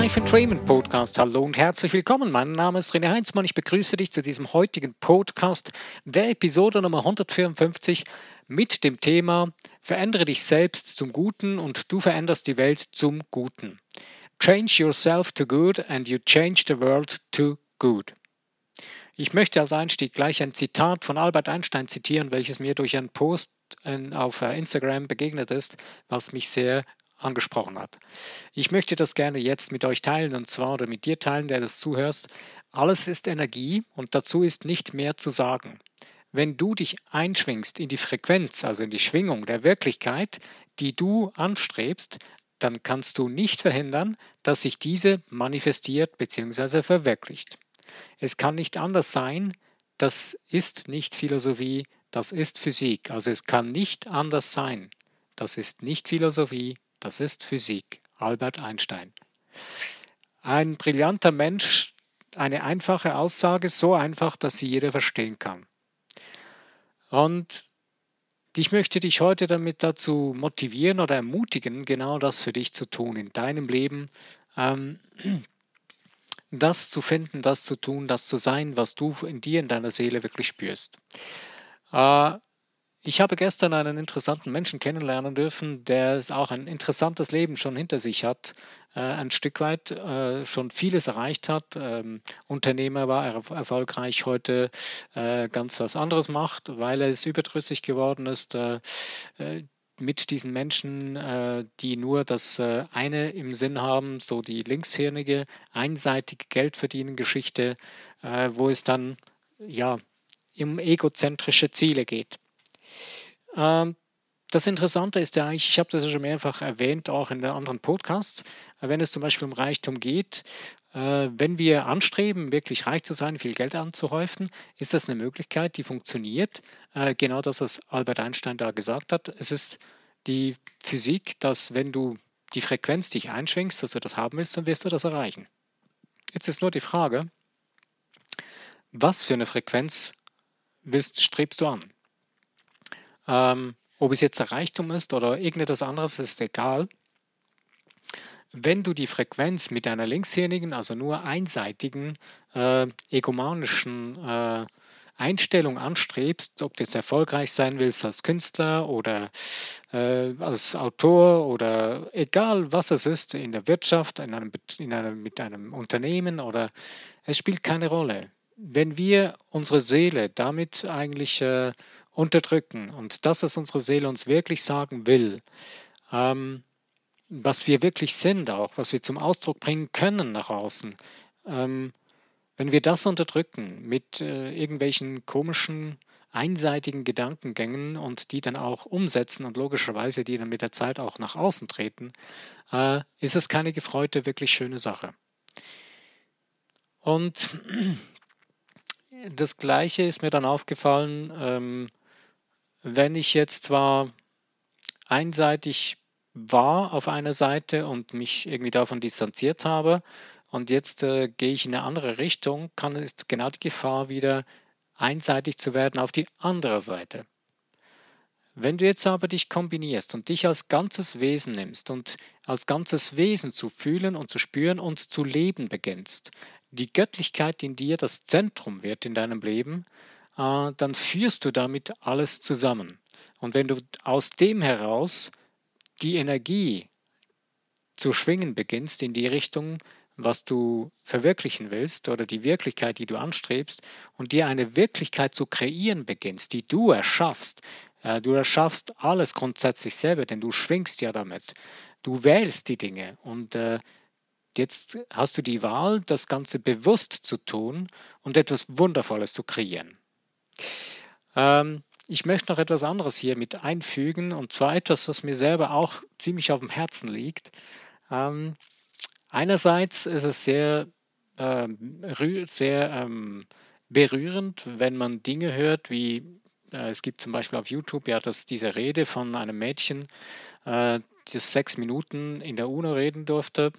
Life Dreaming Podcast. Hallo und herzlich willkommen. Mein Name ist René Heinzmann. Ich begrüße dich zu diesem heutigen Podcast, der Episode Nummer 154 mit dem Thema Verändere dich selbst zum Guten und du veränderst die Welt zum Guten. Change yourself to good and you change the world to good. Ich möchte als Einstieg gleich ein Zitat von Albert Einstein zitieren, welches mir durch einen Post auf äh, Instagram begegnet ist, was mich sehr angesprochen hat. Ich möchte das gerne jetzt mit euch teilen und zwar oder mit dir teilen, der das zuhörst. Alles ist Energie und dazu ist nicht mehr zu sagen. Wenn du dich einschwingst in die Frequenz, also in die Schwingung der Wirklichkeit, die du anstrebst, dann kannst du nicht verhindern, dass sich diese manifestiert bzw. verwirklicht. Es kann nicht anders sein, das ist nicht Philosophie, das ist Physik. Also es kann nicht anders sein. Das ist nicht Philosophie, das ist Physik. Albert Einstein. Ein brillanter Mensch, eine einfache Aussage, so einfach, dass sie jeder verstehen kann. Und ich möchte dich heute damit dazu motivieren oder ermutigen, genau das für dich zu tun in deinem Leben. Ähm, das zu finden, das zu tun, das zu sein, was du in dir, in deiner Seele wirklich spürst. Äh, ich habe gestern einen interessanten Menschen kennenlernen dürfen, der auch ein interessantes Leben schon hinter sich hat, äh, ein Stück weit äh, schon vieles erreicht hat. Ähm, Unternehmer war er erfolgreich, heute äh, ganz was anderes macht, weil er es überdrüssig geworden ist äh, äh, mit diesen Menschen, äh, die nur das eine im Sinn haben, so die linkshirnige, einseitige Geldverdienen-Geschichte, wo es dann ja um egozentrische Ziele geht. Ähm, das Interessante ist ja eigentlich, ich habe das ja schon mehrfach erwähnt, auch in den anderen Podcasts, wenn es zum Beispiel um Reichtum geht, äh, wenn wir anstreben, wirklich reich zu sein, viel Geld anzuhäufen, ist das eine Möglichkeit, die funktioniert. Äh, genau das, was Albert Einstein da gesagt hat. Es ist die Physik, dass wenn du die Frequenz dich einschwingst, dass du das haben willst, dann wirst du das erreichen. Jetzt ist nur die Frage, was für eine Frequenz willst, strebst du an? Ähm, ob es jetzt der Reichtum ist oder irgendetwas anderes, ist egal. Wenn du die Frequenz mit einer linkshirnigen, also nur einseitigen, äh, egomanischen äh, Einstellung anstrebst, ob du jetzt erfolgreich sein willst als Künstler oder äh, als Autor oder egal was es ist, in der Wirtschaft, in einem, in einem, mit einem Unternehmen oder es spielt keine Rolle. Wenn wir unsere Seele damit eigentlich äh, unterdrücken. Und das, was unsere Seele uns wirklich sagen will, ähm, was wir wirklich sind auch, was wir zum Ausdruck bringen können nach außen, ähm, wenn wir das unterdrücken mit äh, irgendwelchen komischen, einseitigen Gedankengängen und die dann auch umsetzen und logischerweise die dann mit der Zeit auch nach außen treten, äh, ist es keine gefreute, wirklich schöne Sache. Und das Gleiche ist mir dann aufgefallen, ähm, wenn ich jetzt zwar einseitig war auf einer Seite und mich irgendwie davon distanziert habe und jetzt äh, gehe ich in eine andere Richtung, kann es genau die Gefahr wieder einseitig zu werden auf die andere Seite. Wenn du jetzt aber dich kombinierst und dich als ganzes Wesen nimmst und als ganzes Wesen zu fühlen und zu spüren und zu leben beginnst, die Göttlichkeit in dir das Zentrum wird in deinem Leben, äh, dann führst du damit alles zusammen. Und wenn du aus dem heraus die Energie zu schwingen beginnst in die Richtung, was du verwirklichen willst oder die Wirklichkeit, die du anstrebst und dir eine Wirklichkeit zu kreieren beginnst, die du erschaffst. Äh, du erschaffst alles grundsätzlich selber, denn du schwingst ja damit. Du wählst die Dinge und äh, jetzt hast du die Wahl, das Ganze bewusst zu tun und etwas Wundervolles zu kreieren. Ähm, ich möchte noch etwas anderes hier mit einfügen, und zwar etwas, was mir selber auch ziemlich auf dem Herzen liegt. Ähm, einerseits ist es sehr, äh, sehr ähm, berührend, wenn man Dinge hört, wie äh, es gibt zum Beispiel auf YouTube ja das, diese Rede von einem Mädchen, äh, das sechs Minuten in der UNO reden durfte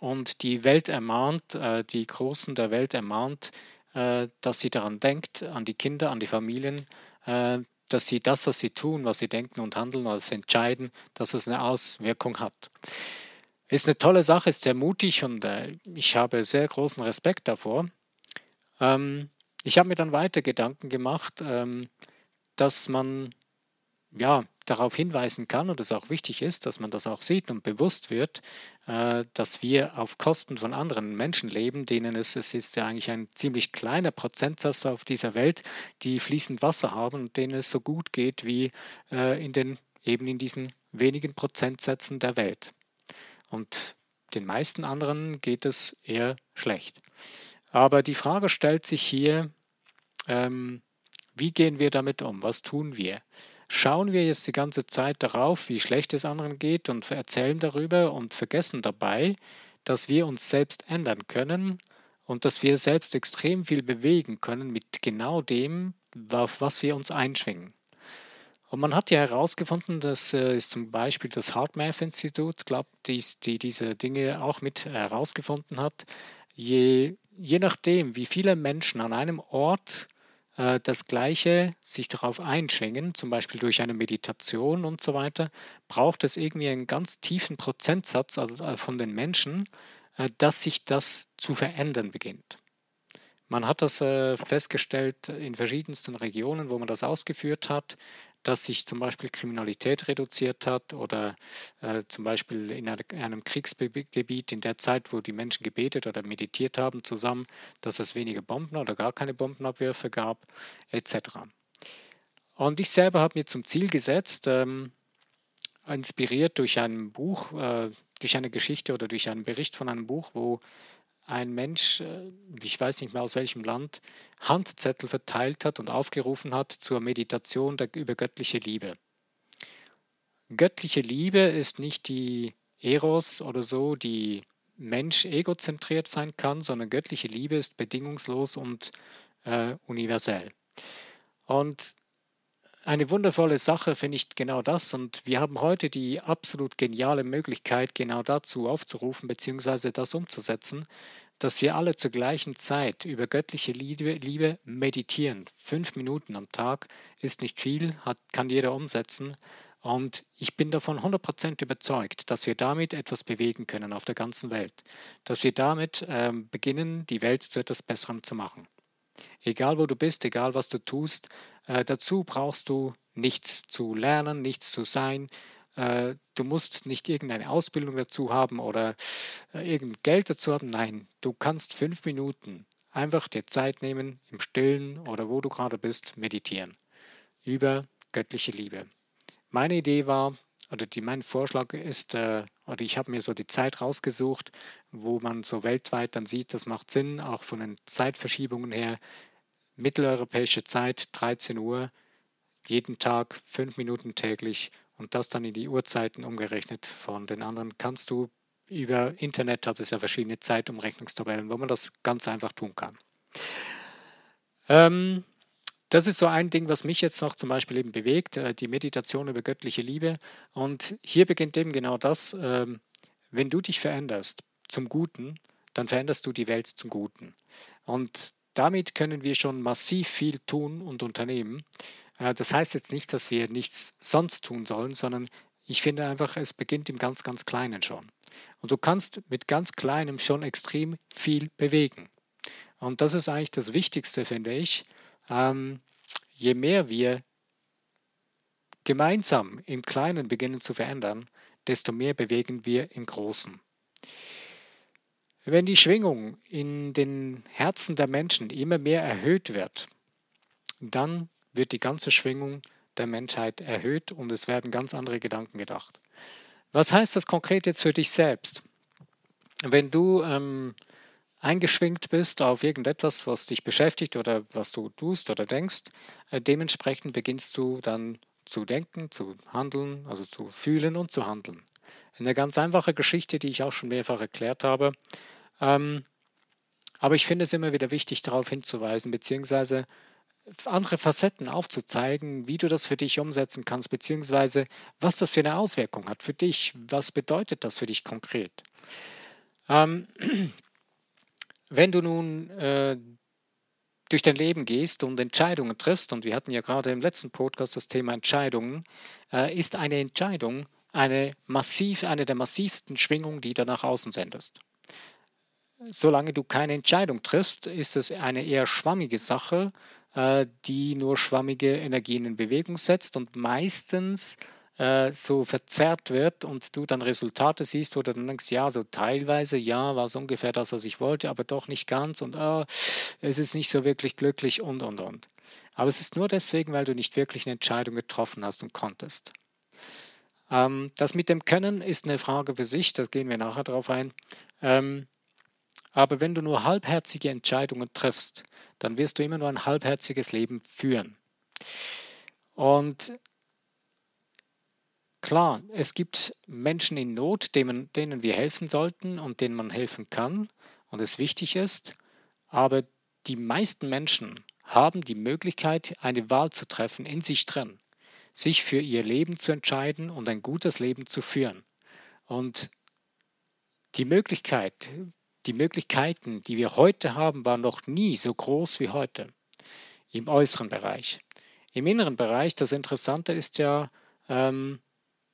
und die Welt ermahnt, äh, die Großen der Welt ermahnt, dass sie daran denkt, an die Kinder, an die Familien, äh, dass sie das, was sie tun, was sie denken und handeln, was entscheiden, dass es eine Auswirkung hat. Ist eine tolle Sache, ist sehr mutig und äh, ich habe sehr großen Respekt davor. Ähm, ich habe mir dann weiter Gedanken gemacht, ähm, dass man ja darauf hinweisen kann und es auch wichtig ist, dass man das auch sieht und bewusst wird, äh, dass wir auf Kosten von anderen Menschen leben, denen es, es ist ja eigentlich ein ziemlich kleiner Prozentsatz auf dieser Welt, die fließend Wasser haben und denen es so gut geht wie äh, in den eben in diesen wenigen Prozentsätzen der Welt. Und den meisten anderen geht es eher schlecht. Aber die Frage stellt sich hier, ähm, wie gehen wir damit um? Was tun wir? Schauen wir jetzt die ganze Zeit darauf, wie schlecht es anderen geht und erzählen darüber und vergessen dabei, dass wir uns selbst ändern können und dass wir selbst extrem viel bewegen können mit genau dem, auf was wir uns einschwingen. Und man hat ja herausgefunden, das äh, ist zum Beispiel das HeartMath-Institut, glaube die, die diese Dinge auch mit herausgefunden hat. Je, je nachdem, wie viele Menschen an einem Ort äh, das Gleiche sich darauf einschwingen, zum Beispiel durch eine Meditation und so weiter, braucht es irgendwie einen ganz tiefen Prozentsatz also äh, von den Menschen, äh, dass sich das zu verändern beginnt. Man hat das äh, festgestellt in verschiedensten Regionen, wo man das ausgeführt hat dass sich zum Beispiel Kriminalität reduziert hat oder äh, zum Beispiel in einem Kriegsgebiet in der Zeit, wo die Menschen gebetet oder meditiert haben zusammen, dass es weniger Bomben oder gar keine Bombenabwürfe gab, etc. Und ich selber habe mir zum Ziel gesetzt, ähm, inspiriert durch ein Buch, äh, durch eine Geschichte oder durch einen Bericht von einem Buch, wo ein Mensch, äh, ich weiß nicht mehr aus welchem Land, Handzettel verteilt hat und aufgerufen hat zur Meditation über göttliche Liebe. Göttliche Liebe ist nicht die Eros oder so, die Mensch egozentriert sein kann, sondern göttliche Liebe ist bedingungslos und äh, universell. Und eine wundervolle Sache finde ich genau das. Und wir haben heute die absolut geniale Möglichkeit, genau dazu aufzurufen, beziehungsweise das umzusetzen, dass wir alle zur gleichen Zeit über göttliche Liebe, Liebe meditieren. Fünf Minuten am Tag ist nicht viel, hat, kann jeder umsetzen. Und ich bin davon 100% überzeugt, dass wir damit etwas bewegen können auf der ganzen Welt. Dass wir damit ähm, beginnen, die Welt zu etwas Besserem zu machen. Egal wo du bist, egal was du tust, äh, dazu brauchst du nichts zu lernen, nichts zu sein. Äh, du musst nicht irgendeine Ausbildung dazu haben oder äh, irgendein Geld dazu haben. Nein, du kannst fünf Minuten einfach dir Zeit nehmen, im Stillen oder wo du gerade bist, meditieren über göttliche Liebe. Meine Idee war, oder die, mein Vorschlag ist, äh, oder ich habe mir so die Zeit rausgesucht, wo man so weltweit dann sieht, das macht Sinn, auch von den Zeitverschiebungen her. Mitteleuropäische Zeit, 13 Uhr, jeden Tag, fünf Minuten täglich und das dann in die Uhrzeiten umgerechnet. Von den anderen kannst du über Internet, hat es ja verschiedene Zeitumrechnungstabellen, wo man das ganz einfach tun kann. Ähm, das ist so ein Ding, was mich jetzt noch zum Beispiel eben bewegt, äh, die Meditation über göttliche Liebe. Und hier beginnt eben genau das, ähm, wenn du dich veränderst zum Guten, dann veränderst du die Welt zum Guten. Und damit können wir schon massiv viel tun und unternehmen. Äh, das heißt jetzt nicht, dass wir nichts sonst tun sollen, sondern ich finde einfach, es beginnt im ganz, ganz Kleinen schon. Und du kannst mit ganz Kleinem schon extrem viel bewegen. Und das ist eigentlich das Wichtigste, finde ich, ähm, je mehr wir gemeinsam im Kleinen beginnen zu verändern, desto mehr bewegen wir im Großen. Wenn die Schwingung in den Herzen der Menschen immer mehr erhöht wird, dann wird die ganze Schwingung der Menschheit erhöht und es werden ganz andere Gedanken gedacht. Was heißt das konkret jetzt für dich selbst? Wenn du ähm, eingeschwingt bist auf irgendetwas, was dich beschäftigt oder was du tust oder denkst, äh, dementsprechend beginnst du dann zu denken, zu handeln, also zu fühlen und zu handeln. Eine ganz einfache Geschichte, die ich auch schon mehrfach erklärt habe. Ähm, aber ich finde es immer wieder wichtig, darauf hinzuweisen, beziehungsweise andere Facetten aufzuzeigen, wie du das für dich umsetzen kannst, beziehungsweise was das für eine Auswirkung hat für dich. Was bedeutet das für dich konkret? Ähm, wenn du nun äh, durch dein Leben gehst und Entscheidungen triffst, und wir hatten ja gerade im letzten Podcast das Thema Entscheidungen, äh, ist eine Entscheidung eine, massiv, eine der massivsten Schwingungen, die du nach außen sendest. Solange du keine Entscheidung triffst, ist es eine eher schwammige Sache, äh, die nur schwammige Energien in Bewegung setzt und meistens äh, so verzerrt wird und du dann Resultate siehst, wo du dann denkst, ja, so teilweise, ja, war es ungefähr das, was ich wollte, aber doch nicht ganz und oh, es ist nicht so wirklich glücklich und, und, und. Aber es ist nur deswegen, weil du nicht wirklich eine Entscheidung getroffen hast und konntest. Ähm, das mit dem Können ist eine Frage für sich, da gehen wir nachher drauf ein. Ähm, aber wenn du nur halbherzige Entscheidungen triffst, dann wirst du immer nur ein halbherziges Leben führen. Und klar, es gibt Menschen in Not, denen, denen wir helfen sollten und denen man helfen kann und es wichtig ist, aber die meisten Menschen haben die Möglichkeit, eine Wahl zu treffen in sich drin, sich für ihr Leben zu entscheiden und ein gutes Leben zu führen. Und die Möglichkeit, die Möglichkeiten, die wir heute haben, waren noch nie so groß wie heute im äußeren Bereich. Im inneren Bereich, das Interessante ist ja, ähm,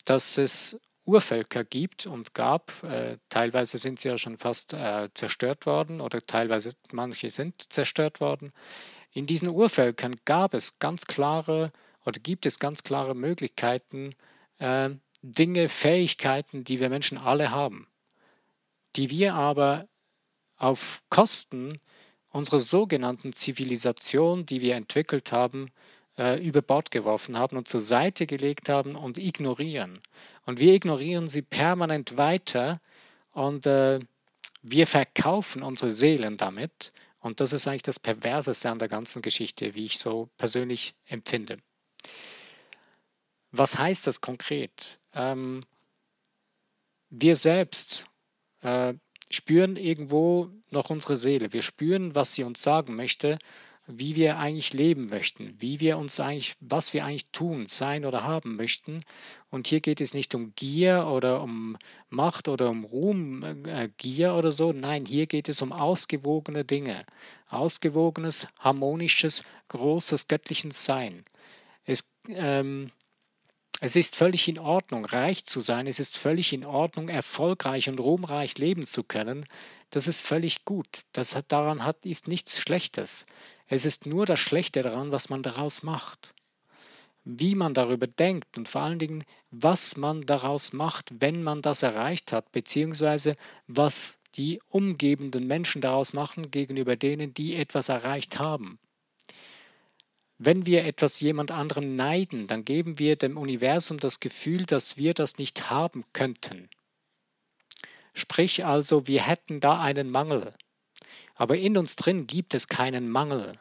dass es Urvölker gibt und gab. Äh, teilweise sind sie ja schon fast äh, zerstört worden oder teilweise manche sind zerstört worden. In diesen Urvölkern gab es ganz klare oder gibt es ganz klare Möglichkeiten, äh, Dinge, Fähigkeiten, die wir Menschen alle haben, die wir aber auf Kosten unserer sogenannten Zivilisation, die wir entwickelt haben, äh, über Bord geworfen haben und zur Seite gelegt haben und ignorieren. Und wir ignorieren sie permanent weiter und äh, wir verkaufen unsere Seelen damit. Und das ist eigentlich das Perverseste an der ganzen Geschichte, wie ich so persönlich empfinde. Was heißt das konkret? Ähm, wir selbst äh, spüren irgendwo noch unsere Seele. Wir spüren, was sie uns sagen möchte, wie wir eigentlich leben möchten, wie wir uns eigentlich, was wir eigentlich tun, sein oder haben möchten. Und hier geht es nicht um Gier oder um Macht oder um Ruhm, äh, Gier oder so. Nein, hier geht es um ausgewogene Dinge. Ausgewogenes, harmonisches, großes, göttliches Sein. Es, ähm, es ist völlig in Ordnung, reich zu sein. Es ist völlig in Ordnung, erfolgreich und ruhmreich leben zu können. Das ist völlig gut. Das hat, daran hat, ist nichts Schlechtes. Es ist nur das Schlechte daran, was man daraus macht. Wie man darüber denkt und vor allen Dingen, was man daraus macht, wenn man das erreicht hat, beziehungsweise was die umgebenden Menschen daraus machen gegenüber denen, die etwas erreicht haben. Wenn wir etwas jemand anderem neiden, dann geben wir dem Universum das Gefühl, dass wir das nicht haben könnten. Sprich also, wir hätten da einen Mangel. Aber in uns drin gibt es keinen Mangel.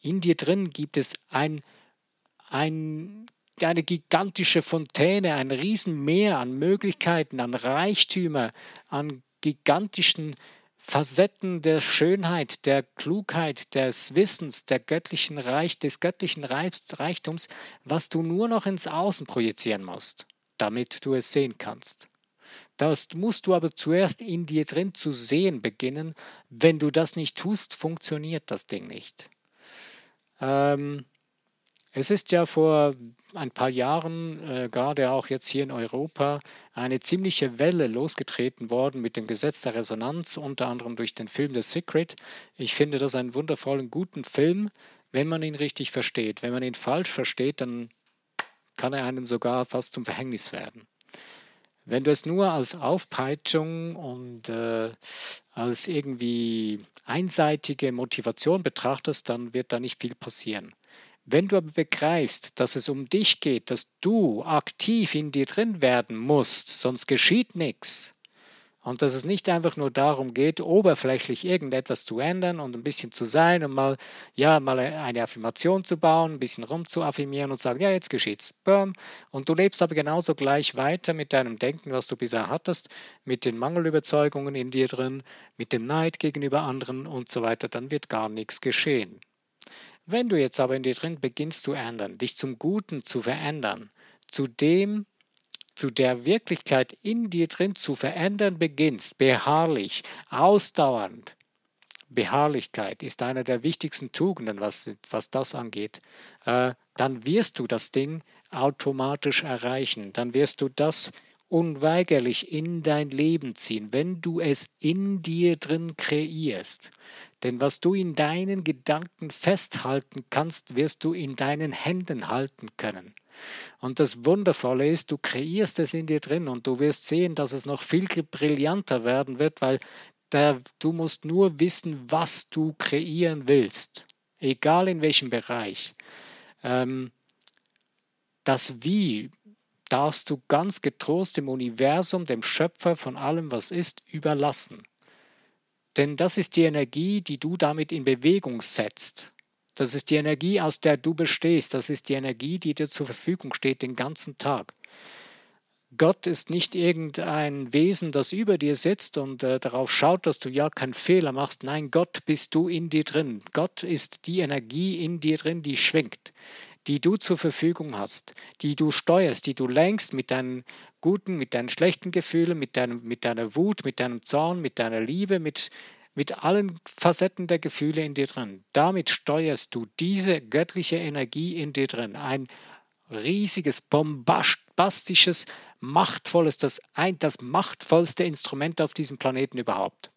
In dir drin gibt es ein, ein, eine gigantische Fontäne, ein Riesenmeer an Möglichkeiten, an Reichtümer, an gigantischen Facetten der Schönheit, der Klugheit, des Wissens, der göttlichen Reich, des göttlichen Reichtums, was du nur noch ins Außen projizieren musst, damit du es sehen kannst. Das musst du aber zuerst in dir drin zu sehen beginnen. Wenn du das nicht tust, funktioniert das Ding nicht. Ähm, es ist ja vor ein paar Jahren, äh, gerade auch jetzt hier in Europa, eine ziemliche Welle losgetreten worden mit dem Gesetz der Resonanz, unter anderem durch den Film The Secret. Ich finde das einen wundervollen, guten Film, wenn man ihn richtig versteht. Wenn man ihn falsch versteht, dann kann er einem sogar fast zum Verhängnis werden. Wenn du es nur als Aufpeitschung und äh, als irgendwie einseitige Motivation betrachtest, dann wird da nicht viel passieren. Wenn du aber begreifst, dass es um dich geht, dass du aktiv in dir drin werden musst, sonst geschieht nichts, und dass es nicht einfach nur darum geht, oberflächlich irgendetwas zu ändern und ein bisschen zu sein und mal, ja, mal eine Affirmation zu bauen, ein bisschen rumzuaffirmieren und sagen, ja, jetzt geschieht's. Boom. Und du lebst aber genauso gleich weiter mit deinem Denken, was du bisher hattest, mit den Mangelüberzeugungen in dir drin, mit dem Neid gegenüber anderen und so weiter, dann wird gar nichts geschehen. Wenn du jetzt aber in dir drin beginnst zu ändern, dich zum Guten zu verändern, zu dem, zu der Wirklichkeit in dir drin zu verändern beginnst, beharrlich, ausdauernd. Beharrlichkeit ist einer der wichtigsten Tugenden, was, was das angeht. Äh, dann wirst du das Ding automatisch erreichen. Dann wirst du das unweigerlich in dein Leben ziehen, wenn du es in dir drin kreierst. Denn was du in deinen Gedanken festhalten kannst, wirst du in deinen Händen halten können. Und das Wundervolle ist, du kreierst es in dir drin und du wirst sehen, dass es noch viel brillanter werden wird, weil der, du musst nur wissen, was du kreieren willst, egal in welchem Bereich. Ähm, das Wie darfst du ganz getrost dem Universum, dem Schöpfer von allem, was ist, überlassen. Denn das ist die Energie, die du damit in Bewegung setzt. Das ist die Energie, aus der du bestehst. Das ist die Energie, die dir zur Verfügung steht den ganzen Tag. Gott ist nicht irgendein Wesen, das über dir sitzt und äh, darauf schaut, dass du ja keinen Fehler machst. Nein, Gott bist du in dir drin. Gott ist die Energie in dir drin, die schwingt die du zur Verfügung hast, die du steuerst, die du lenkst mit deinen guten, mit deinen schlechten Gefühlen, mit, deinem, mit deiner Wut, mit deinem Zorn, mit deiner Liebe, mit, mit allen Facetten der Gefühle in dir drin. Damit steuerst du diese göttliche Energie in dir drin. Ein riesiges, bombastisches, machtvolles, das, ein, das machtvollste Instrument auf diesem Planeten überhaupt.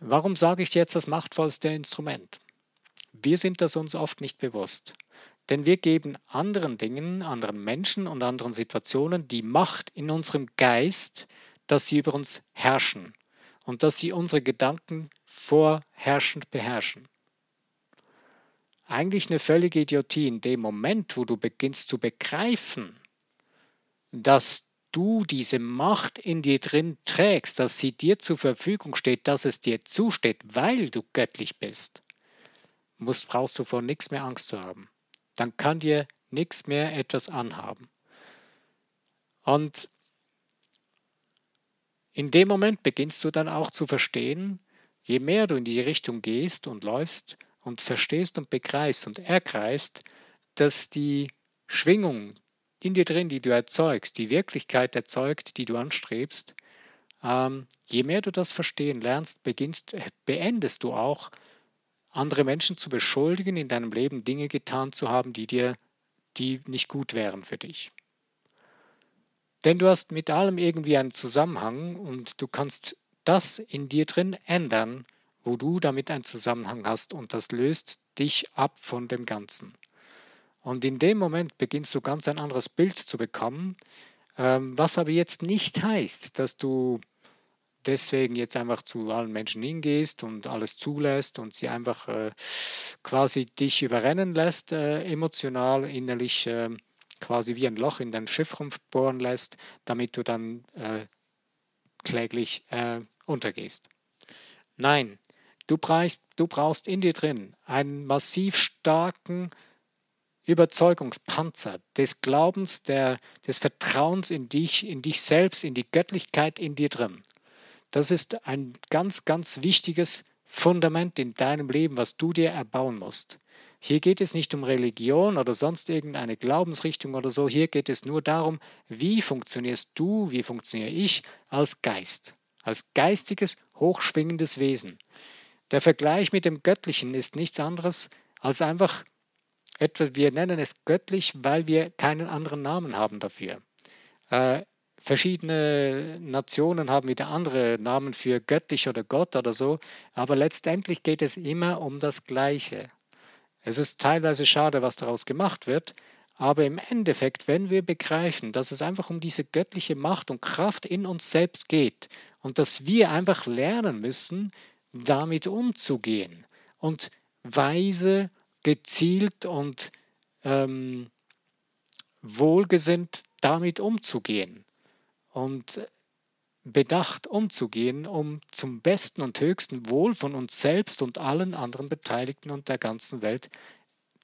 Warum sage ich jetzt das machtvollste Instrument? Wir sind das uns oft nicht bewusst. Denn wir geben anderen Dingen, anderen Menschen und anderen Situationen die Macht in unserem Geist, dass sie über uns herrschen und dass sie unsere Gedanken vorherrschend beherrschen. Eigentlich eine völlige Idiotie in dem Moment, wo du beginnst zu begreifen, dass du diese Macht in dir drin trägst, dass sie dir zur Verfügung steht, dass es dir zusteht, weil du göttlich bist musst, brauchst du vor nichts mehr Angst zu haben. Dann kann dir nichts mehr etwas anhaben. Und in dem Moment beginnst du dann auch zu verstehen, je mehr du in die Richtung gehst und läufst und verstehst und begreifst und ergreifst, dass die Schwingung in dir drin, die du erzeugst, die Wirklichkeit erzeugt, die du anstrebst, ähm, je mehr du das verstehen lernst, beginnst, beendest du auch andere Menschen zu beschuldigen, in deinem Leben Dinge getan zu haben, die dir, die nicht gut wären für dich. Denn du hast mit allem irgendwie einen Zusammenhang und du kannst das in dir drin ändern, wo du damit einen Zusammenhang hast und das löst dich ab von dem Ganzen. Und in dem Moment beginnst du ganz ein anderes Bild zu bekommen, ähm, was aber jetzt nicht heißt, dass du deswegen jetzt einfach zu allen Menschen hingehst und alles zulässt und sie einfach äh, quasi dich überrennen lässt, äh, emotional, innerlich äh, quasi wie ein Loch in dein Schiff bohren lässt, damit du dann kläglich untergehst. Nein, du brauchst, du brauchst in dir drin einen massiv starken Überzeugungspanzer des Glaubens, der, des Vertrauens in dich, in dich selbst, in die Göttlichkeit in dir drin. Das ist ein ganz, ganz wichtiges Fundament in deinem Leben, was du dir erbauen musst. Hier geht es nicht um Religion oder sonst irgendeine Glaubensrichtung oder so. Hier geht es nur darum, wie funktionierst du, wie funktioniere ich als Geist, als geistiges, hochschwingendes Wesen. Der Vergleich mit dem Göttlichen ist nichts anderes als einfach etwas, wir nennen es göttlich, weil wir keinen anderen Namen haben dafür. Äh, Verschiedene Nationen haben wieder andere Namen für göttlich oder Gott oder so, aber letztendlich geht es immer um das Gleiche. Es ist teilweise schade, was daraus gemacht wird, aber im Endeffekt, wenn wir begreifen, dass es einfach um diese göttliche Macht und Kraft in uns selbst geht und dass wir einfach lernen müssen, damit umzugehen und weise, gezielt und ähm, wohlgesinnt damit umzugehen und bedacht umzugehen, um zum besten und höchsten Wohl von uns selbst und allen anderen Beteiligten und der ganzen Welt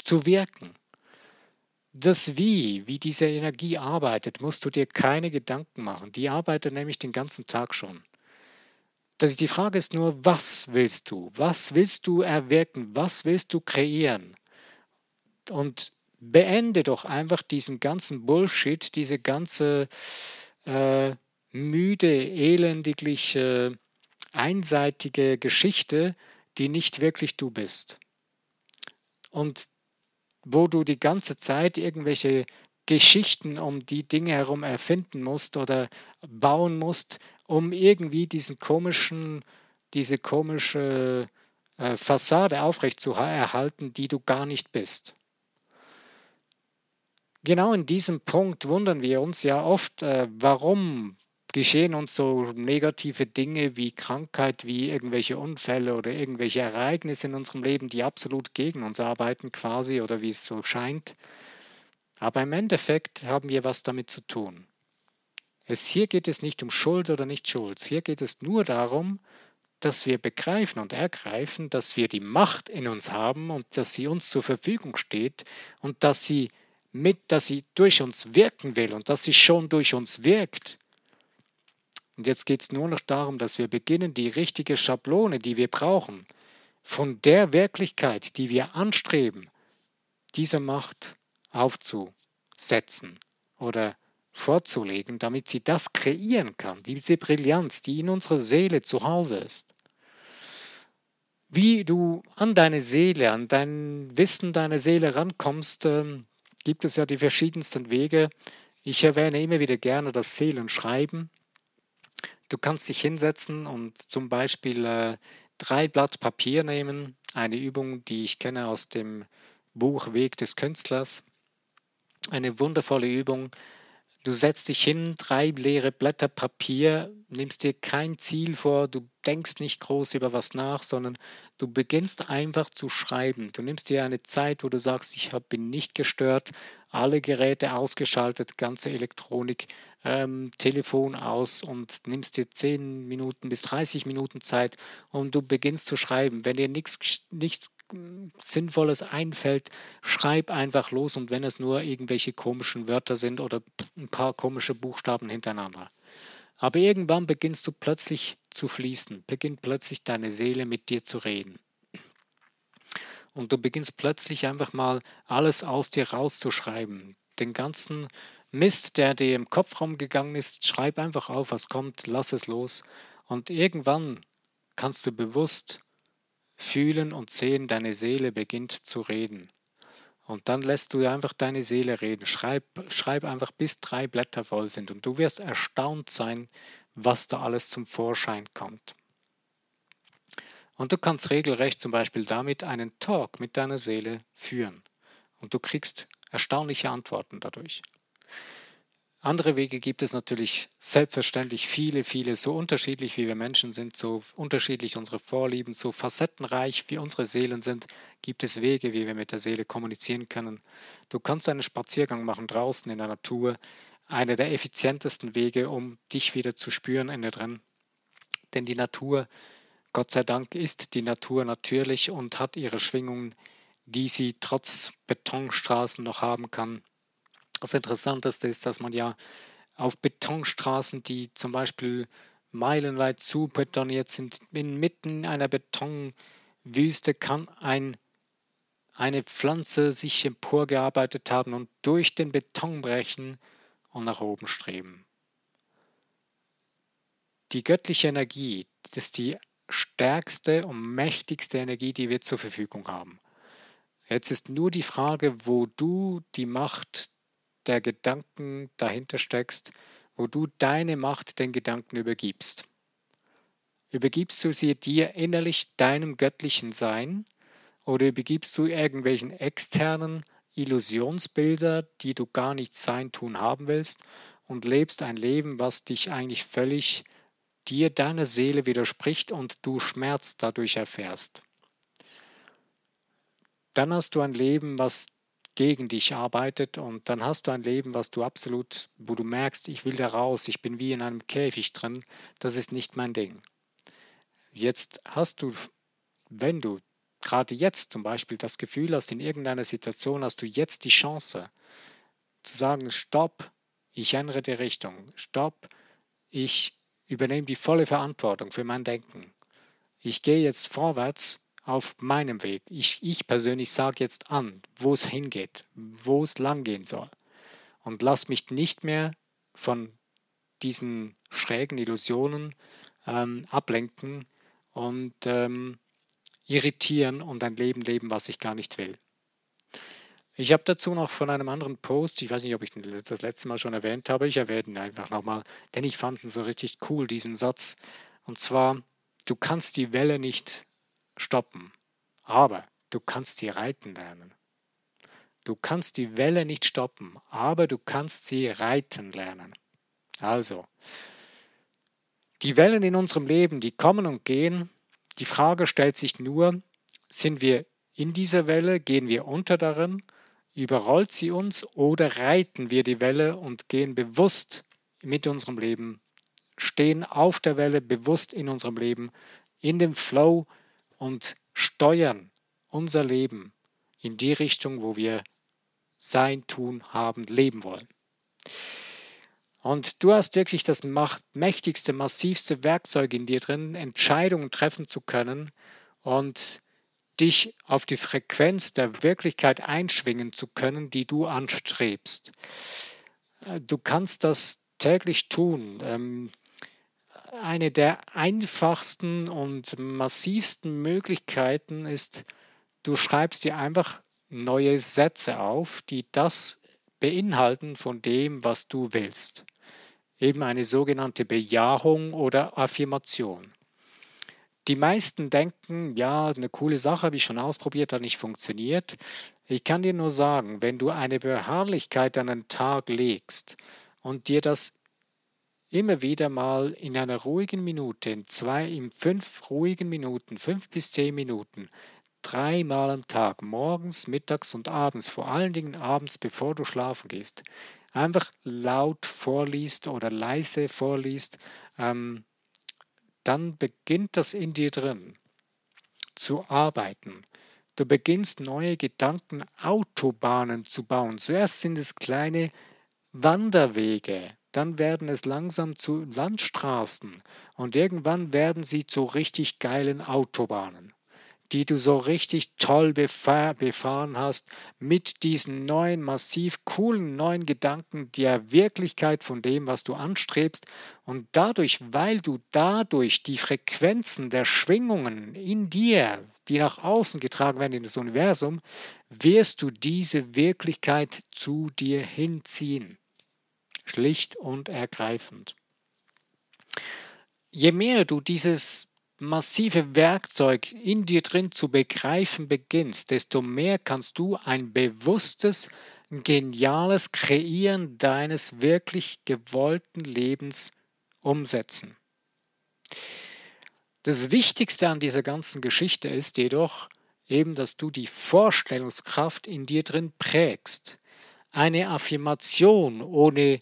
zu wirken. Das Wie, wie diese Energie arbeitet, musst du dir keine Gedanken machen. Die arbeitet nämlich den ganzen Tag schon. die Frage ist nur, was willst du? Was willst du erwirken? Was willst du kreieren? Und beende doch einfach diesen ganzen Bullshit, diese ganze äh, müde, elendigliche, einseitige Geschichte, die nicht wirklich du bist. Und wo du die ganze Zeit irgendwelche Geschichten um die Dinge herum erfinden musst oder bauen musst, um irgendwie diesen komischen, diese komische äh, Fassade aufrechtzuerhalten, die du gar nicht bist. Genau in diesem Punkt wundern wir uns ja oft, äh, warum geschehen uns so negative Dinge wie Krankheit, wie irgendwelche Unfälle oder irgendwelche Ereignisse in unserem Leben, die absolut gegen uns arbeiten quasi oder wie es so scheint. Aber im Endeffekt haben wir was damit zu tun. Es, hier geht es nicht um Schuld oder nicht Schuld. Hier geht es nur darum, dass wir begreifen und ergreifen, dass wir die Macht in uns haben und dass sie uns zur Verfügung steht und dass sie mit, dass sie durch uns wirken will und dass sie schon durch uns wirkt. Und jetzt geht es nur noch darum, dass wir beginnen, die richtige Schablone, die wir brauchen, von der Wirklichkeit, die wir anstreben, dieser Macht aufzusetzen oder vorzulegen, damit sie das kreieren kann, diese Brillanz, die in unserer Seele zu Hause ist. Wie du an deine Seele, an dein Wissen deiner Seele rankommst, ähm, gibt es ja die verschiedensten Wege. Ich erwähne immer wieder gerne das Seelenschreiben. Du kannst dich hinsetzen und zum Beispiel äh, drei Blatt Papier nehmen, eine Übung, die ich kenne aus dem Buch Weg des Künstlers. Eine wundervolle Übung, Du setzt dich hin, drei leere Blätter Papier, nimmst dir kein Ziel vor, du denkst nicht groß über was nach, sondern du beginnst einfach zu schreiben. Du nimmst dir eine Zeit, wo du sagst, ich bin nicht gestört, alle Geräte ausgeschaltet, ganze Elektronik, ähm, Telefon aus und nimmst dir 10 Minuten bis 30 Minuten Zeit und du beginnst zu schreiben. Wenn dir nichts, nichts Sinnvolles einfällt, schreib einfach los und wenn es nur irgendwelche komischen Wörter sind oder ein paar komische Buchstaben hintereinander. Aber irgendwann beginnst du plötzlich zu fließen, beginnt plötzlich deine Seele mit dir zu reden. Und du beginnst plötzlich einfach mal alles aus dir rauszuschreiben. Den ganzen Mist, der dir im Kopf rumgegangen ist, schreib einfach auf, was kommt, lass es los. Und irgendwann kannst du bewusst fühlen und sehen, deine Seele beginnt zu reden. Und dann lässt du einfach deine Seele reden. Schreib, schreib einfach, bis drei Blätter voll sind. Und du wirst erstaunt sein, was da alles zum Vorschein kommt. Und du kannst regelrecht zum Beispiel damit einen Talk mit deiner Seele führen. Und du kriegst erstaunliche Antworten dadurch. Andere Wege gibt es natürlich selbstverständlich viele, viele, so unterschiedlich wie wir Menschen sind, so unterschiedlich unsere Vorlieben, so facettenreich wie unsere Seelen sind, gibt es Wege, wie wir mit der Seele kommunizieren können. Du kannst einen Spaziergang machen draußen in der Natur, einer der effizientesten Wege, um dich wieder zu spüren in der drin. Denn die Natur, Gott sei Dank, ist die Natur natürlich und hat ihre Schwingungen, die sie trotz Betonstraßen noch haben kann das Interessanteste ist, dass man ja auf Betonstraßen, die zum Beispiel meilenweit zu betoniert sind, inmitten einer Betonwüste kann ein, eine Pflanze sich emporgearbeitet haben und durch den Beton brechen und nach oben streben. Die göttliche Energie ist die stärkste und mächtigste Energie, die wir zur Verfügung haben. Jetzt ist nur die Frage, wo du die Macht der Gedanken dahinter steckst, wo du deine Macht den Gedanken übergibst. Übergibst du sie dir innerlich deinem göttlichen Sein oder übergibst du irgendwelchen externen Illusionsbilder, die du gar nicht sein, tun haben willst und lebst ein Leben, was dich eigentlich völlig dir, deiner Seele widerspricht und du Schmerz dadurch erfährst. Dann hast du ein Leben, was gegen dich arbeitet und dann hast du ein Leben, was du absolut, wo du merkst, ich will da raus, ich bin wie in einem Käfig drin, das ist nicht mein Ding. Jetzt hast du, wenn du gerade jetzt zum Beispiel das Gefühl hast, in irgendeiner Situation hast du jetzt die Chance zu sagen, stopp, ich ändere die Richtung, stopp, ich übernehme die volle Verantwortung für mein Denken. Ich gehe jetzt vorwärts auf meinem Weg. Ich, ich persönlich sage jetzt an, wo es hingeht, wo es langgehen soll. Und lass mich nicht mehr von diesen schrägen Illusionen ähm, ablenken und ähm, irritieren und ein Leben leben, was ich gar nicht will. Ich habe dazu noch von einem anderen Post, ich weiß nicht, ob ich das letzte Mal schon erwähnt habe, ich erwähne ihn einfach nochmal, denn ich fand ihn so richtig cool, diesen Satz. Und zwar, du kannst die Welle nicht stoppen, aber du kannst sie reiten lernen. Du kannst die Welle nicht stoppen, aber du kannst sie reiten lernen. Also, die Wellen in unserem Leben, die kommen und gehen. Die Frage stellt sich nur, sind wir in dieser Welle, gehen wir unter darin, überrollt sie uns oder reiten wir die Welle und gehen bewusst mit unserem Leben, stehen auf der Welle bewusst in unserem Leben, in dem Flow und steuern unser Leben in die Richtung, wo wir sein, tun, haben, leben wollen. Und du hast wirklich das mächtigste, massivste Werkzeug in dir drin, Entscheidungen treffen zu können und dich auf die Frequenz der Wirklichkeit einschwingen zu können, die du anstrebst. Äh, du kannst das täglich tun. Eine der einfachsten und massivsten Möglichkeiten ist, du schreibst dir einfach neue Sätze auf, die das beinhalten von dem, was du willst. Eben eine sogenannte Bejahung oder Affirmation. Die meisten denken, ja, eine coole Sache habe ich schon ausprobiert, hat nicht funktioniert. Ich kann dir nur sagen, wenn du eine Beharrlichkeit an den Tag legst und dir das immer wieder mal in einer ruhigen Minute, in zwei, in fünf ruhigen Minuten, fünf bis zehn Minuten, dreimal am Tag, morgens, mittags und abends, vor allen Dingen abends, bevor du schlafen gehst, einfach laut vorliest oder leise vorliest, ähm, dann beginnt das in dir drin zu arbeiten. Du beginnst neue Gedankenautobahnen zu bauen. Zuerst sind es kleine Wanderwege, dann werden es langsam zu Landstraßen und irgendwann werden sie zu richtig geilen Autobahnen die du so richtig toll befahr, befahren hast, mit diesen neuen, massiv coolen neuen Gedanken der Wirklichkeit von dem, was du anstrebst. Und dadurch, weil du dadurch die Frequenzen der Schwingungen in dir, die nach außen getragen werden in das Universum, wirst du diese Wirklichkeit zu dir hinziehen. Schlicht und ergreifend. Je mehr du dieses massive Werkzeug in dir drin zu begreifen beginnst, desto mehr kannst du ein bewusstes, geniales Kreieren deines wirklich gewollten Lebens umsetzen. Das Wichtigste an dieser ganzen Geschichte ist jedoch eben, dass du die Vorstellungskraft in dir drin prägst. Eine Affirmation ohne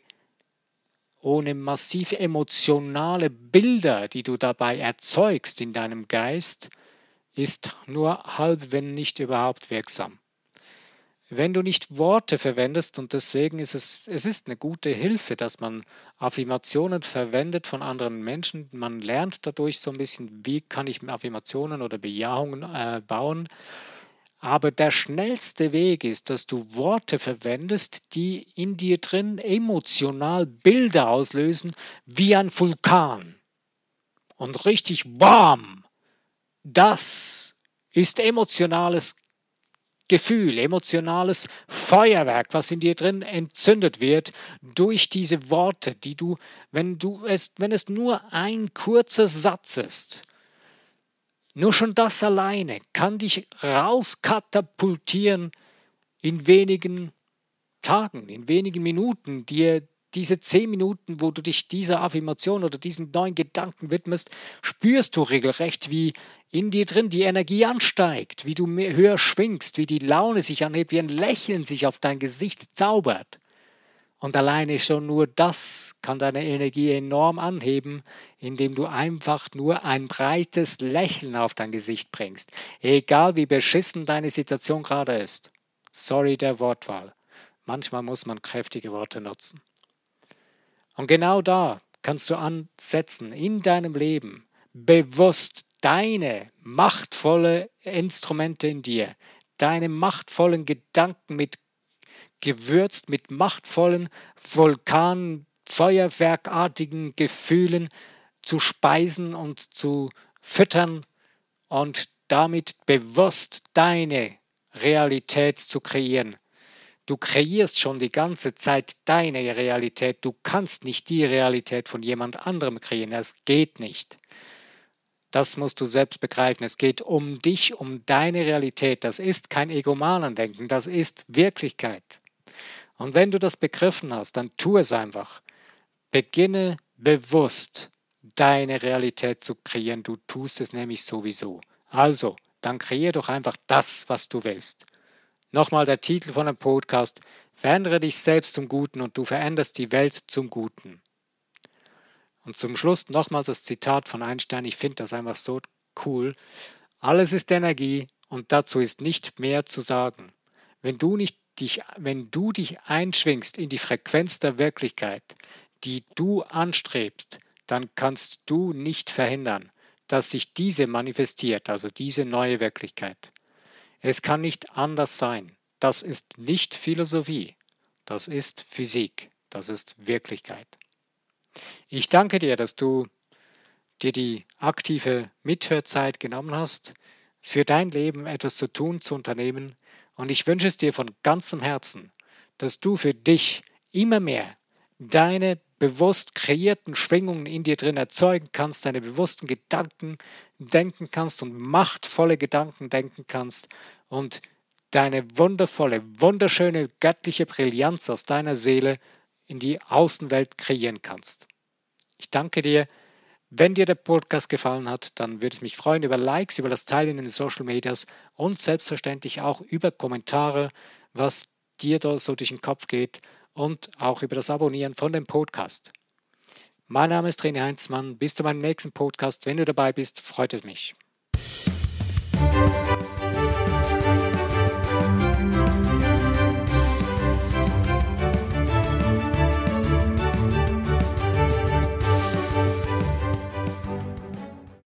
ohne massiv emotionale Bilder, die du dabei erzeugst in deinem Geist, ist nur halb, wenn nicht überhaupt wirksam. Wenn du nicht Worte verwendest, und deswegen ist es, es ist eine gute Hilfe, dass man Affirmationen verwendet von anderen Menschen, man lernt dadurch so ein bisschen, wie kann ich Affirmationen oder Bejahungen äh, bauen, aber der schnellste Weg ist, dass du Worte verwendest, die in dir drin emotional Bilder auslösen, wie ein Vulkan. Und richtig warm. Das ist emotionales Gefühl, emotionales Feuerwerk, was in dir drin entzündet wird durch diese Worte, die du, wenn du es, wenn es nur ein kurzer Satz ist, nur schon das alleine kann dich rauskatapultieren in wenigen Tagen, in wenigen Minuten, dir diese zehn Minuten, wo du dich dieser Affirmation oder diesen neuen Gedanken widmest, spürst du regelrecht, wie in dir drin die Energie ansteigt, wie du höher schwingst, wie die Laune sich anhebt, wie ein Lächeln sich auf dein Gesicht zaubert. Und alleine schon nur das kann deine Energie enorm anheben, indem du einfach nur ein breites Lächeln auf dein Gesicht bringst. Egal wie beschissen deine Situation gerade ist. Sorry der Wortwahl. Manchmal muss man kräftige Worte nutzen. Und genau da kannst du ansetzen in deinem Leben, bewusst deine machtvolle Instrumente in dir, deine machtvollen Gedanken mit gewürzt mit machtvollen, Vulkanfeuerwerkartigen Gefühlen zu speisen und zu füttern und damit bewusst deine Realität zu kreieren. Du kreierst schon die ganze Zeit deine Realität. Du kannst nicht die Realität von jemand anderem kreieren. Es geht nicht. Das musst du selbst begreifen. Es geht um dich, um deine Realität. Das ist kein Egomanendenken, das ist Wirklichkeit. Und wenn du das begriffen hast, dann tu es einfach. Beginne bewusst deine Realität zu kreieren. Du tust es nämlich sowieso. Also, dann kreier doch einfach das, was du willst. Nochmal der Titel von dem Podcast. Verändere dich selbst zum Guten und du veränderst die Welt zum Guten. Und zum Schluss nochmals das Zitat von Einstein. Ich finde das einfach so cool. Alles ist Energie und dazu ist nicht mehr zu sagen. Wenn du, nicht dich, wenn du dich einschwingst in die Frequenz der Wirklichkeit, die du anstrebst, dann kannst du nicht verhindern, dass sich diese manifestiert, also diese neue Wirklichkeit. Es kann nicht anders sein. Das ist nicht Philosophie. Das ist Physik. Das ist Wirklichkeit. Ich danke dir, dass du dir die aktive Mithörzeit genommen hast, für dein Leben etwas zu tun, zu unternehmen. Und ich wünsche es dir von ganzem Herzen, dass du für dich immer mehr deine bewusst kreierten Schwingungen in dir drin erzeugen kannst, deine bewussten Gedanken denken kannst und machtvolle Gedanken denken kannst und deine wundervolle, wunderschöne göttliche Brillanz aus deiner Seele in die Außenwelt kreieren kannst. Ich danke dir. Wenn dir der Podcast gefallen hat, dann würde es mich freuen über Likes, über das Teilen in den Social Medias und selbstverständlich auch über Kommentare, was dir da so durch den Kopf geht und auch über das Abonnieren von dem Podcast. Mein Name ist René Heinzmann. Bis zu meinem nächsten Podcast. Wenn du dabei bist, freut es mich.